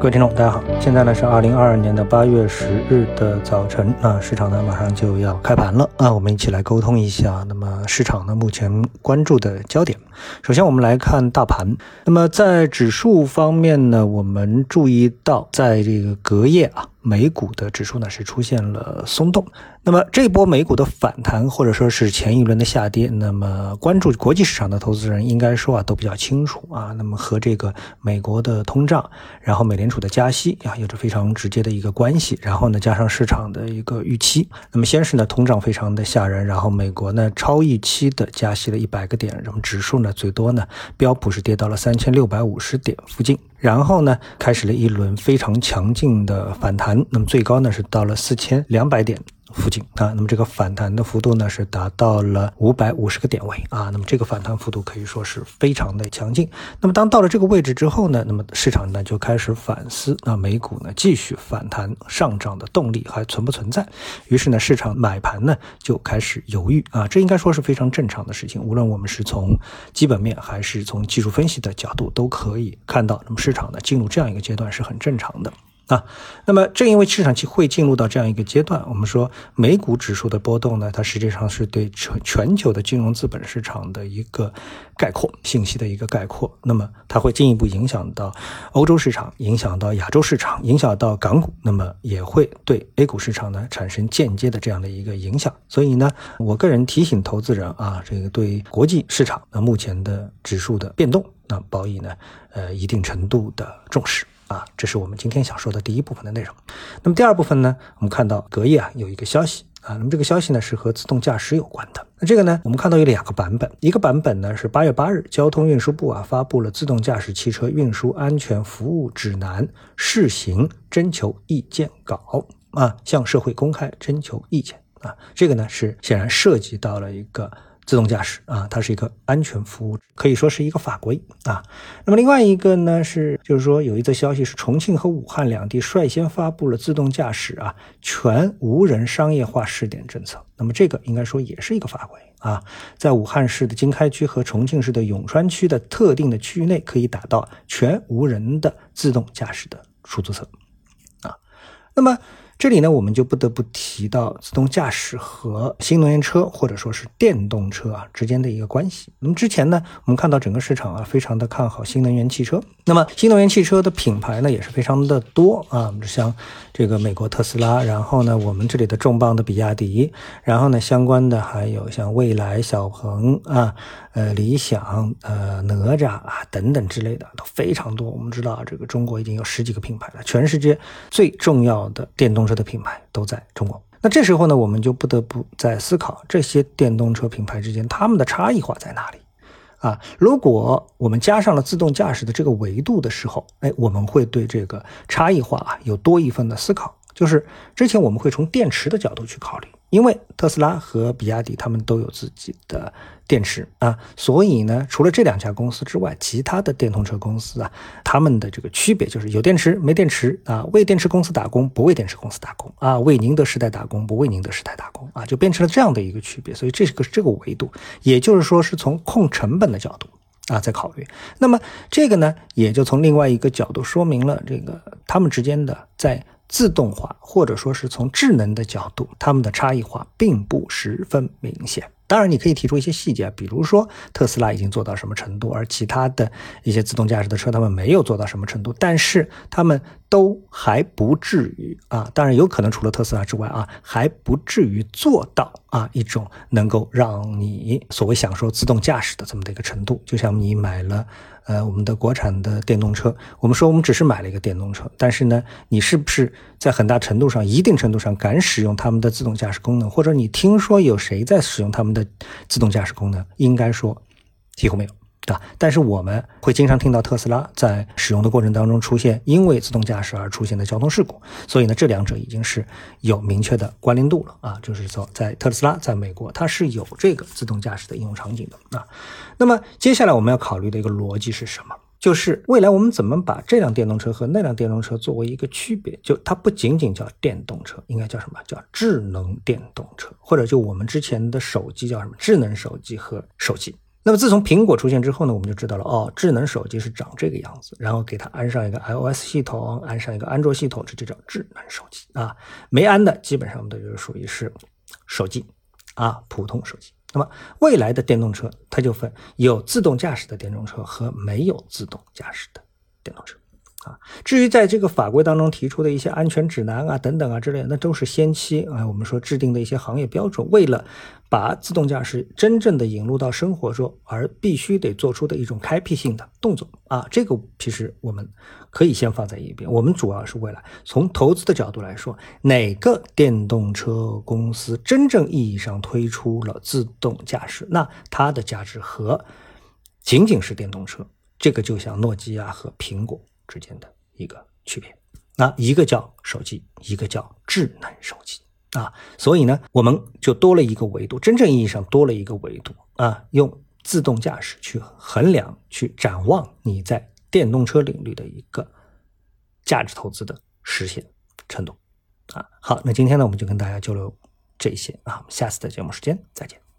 各位听众，大家好，现在呢是二零二二年的八月十日的早晨，那市场呢马上就要开盘了啊，我们一起来沟通一下，那么市场呢目前关注的焦点。首先我们来看大盘，那么在指数方面呢，我们注意到在这个隔夜啊。美股的指数呢是出现了松动，那么这波美股的反弹或者说是前一轮的下跌，那么关注国际市场的投资人应该说啊都比较清楚啊，那么和这个美国的通胀，然后美联储的加息啊有着非常直接的一个关系，然后呢加上市场的一个预期，那么先是呢通胀非常的吓人，然后美国呢超预期的加息了一百个点，那么指数呢最多呢标普是跌到了三千六百五十点附近。然后呢，开始了一轮非常强劲的反弹，那么最高呢是到了四千两百点。附近啊，那么这个反弹的幅度呢是达到了五百五十个点位啊，那么这个反弹幅度可以说是非常的强劲。那么当到了这个位置之后呢，那么市场呢就开始反思，那美股呢继续反弹上涨的动力还存不存在？于是呢，市场买盘呢就开始犹豫啊，这应该说是非常正常的事情。无论我们是从基本面还是从技术分析的角度，都可以看到，那么市场呢进入这样一个阶段是很正常的。啊，那么正因为市场期会进入到这样一个阶段，我们说美股指数的波动呢，它实际上是对全全球的金融资本市场的一个概括信息的一个概括。那么它会进一步影响到欧洲市场，影响到亚洲市场，影响到港股，那么也会对 A 股市场呢产生间接的这样的一个影响。所以呢，我个人提醒投资人啊，这个对国际市场那目前的指数的变动，那保以呢呃一定程度的重视。啊，这是我们今天想说的第一部分的内容。那么第二部分呢，我们看到隔夜啊有一个消息啊，那么这个消息呢是和自动驾驶有关的。那这个呢，我们看到有两个版本，一个版本呢是八月八日，交通运输部啊发布了自动驾驶汽车运输安全服务指南试行征求意见稿啊，向社会公开征求意见啊。这个呢是显然涉及到了一个。自动驾驶啊，它是一个安全服务，可以说是一个法规啊。那么另外一个呢是，就是说有一则消息是重庆和武汉两地率先发布了自动驾驶啊全无人商业化试点政策。那么这个应该说也是一个法规啊，在武汉市的经开区和重庆市的永川区的特定的区域内，可以打到全无人的自动驾驶的出租车啊。那么。这里呢，我们就不得不提到自动驾驶和新能源车或者说是电动车啊之间的一个关系。那么之前呢，我们看到整个市场啊非常的看好新能源汽车。那么新能源汽车的品牌呢也是非常的多啊，像这个美国特斯拉，然后呢我们这里的重磅的比亚迪，然后呢相关的还有像蔚来、小鹏啊。呃，理想、呃，哪吒啊，等等之类的都非常多。我们知道，这个中国已经有十几个品牌了，全世界最重要的电动车的品牌都在中国。那这时候呢，我们就不得不在思考这些电动车品牌之间它们的差异化在哪里啊？如果我们加上了自动驾驶的这个维度的时候，哎，我们会对这个差异化啊有多一份的思考。就是之前我们会从电池的角度去考虑，因为特斯拉和比亚迪他们都有自己的电池啊，所以呢，除了这两家公司之外，其他的电动车公司啊，他们的这个区别就是有电池没电池啊，为电池公司打工不为电池公司打工啊，为宁德时代打工不为宁德时代打工啊，就变成了这样的一个区别。所以这是个这个维度，也就是说是从控成本的角度啊在考虑。那么这个呢，也就从另外一个角度说明了这个他们之间的在。自动化，或者说是从智能的角度，它们的差异化并不十分明显。当然，你可以提出一些细节，比如说特斯拉已经做到什么程度，而其他的一些自动驾驶的车，他们没有做到什么程度。但是，他们都还不至于啊，当然有可能除了特斯拉之外啊，还不至于做到啊一种能够让你所谓享受自动驾驶的这么的一个程度。就像你买了。呃，我们的国产的电动车，我们说我们只是买了一个电动车，但是呢，你是不是在很大程度上、一定程度上敢使用他们的自动驾驶功能，或者你听说有谁在使用他们的自动驾驶功能？应该说，几乎没有。但是我们会经常听到特斯拉在使用的过程当中出现因为自动驾驶而出现的交通事故，所以呢，这两者已经是有明确的关联度了啊，就是说在特斯拉在美国它是有这个自动驾驶的应用场景的啊。那么接下来我们要考虑的一个逻辑是什么？就是未来我们怎么把这辆电动车和那辆电动车作为一个区别？就它不仅仅叫电动车，应该叫什么叫智能电动车，或者就我们之前的手机叫什么智能手机和手机。那么自从苹果出现之后呢，我们就知道了哦，智能手机是长这个样子，然后给它安上一个 iOS 系统，安上一个安卓系统，这就叫智能手机啊。没安的基本上都就属于是手机啊，普通手机。那么未来的电动车，它就分有自动驾驶的电动车和没有自动驾驶的电动车。啊，至于在这个法规当中提出的一些安全指南啊等等啊之类，那都是先期啊，我们说制定的一些行业标准，为了把自动驾驶真正的引入到生活中，而必须得做出的一种开辟性的动作啊，这个其实我们可以先放在一边。我们主要是为了从投资的角度来说，哪个电动车公司真正意义上推出了自动驾驶，那它的价值和仅仅是电动车，这个就像诺基亚和苹果。之间的一个区别，那一个叫手机，一个叫智能手机啊，所以呢，我们就多了一个维度，真正意义上多了一个维度啊，用自动驾驶去衡量、去展望你在电动车领域的一个价值投资的实现程度啊。好，那今天呢，我们就跟大家交流这些啊，我们下次的节目时间再见。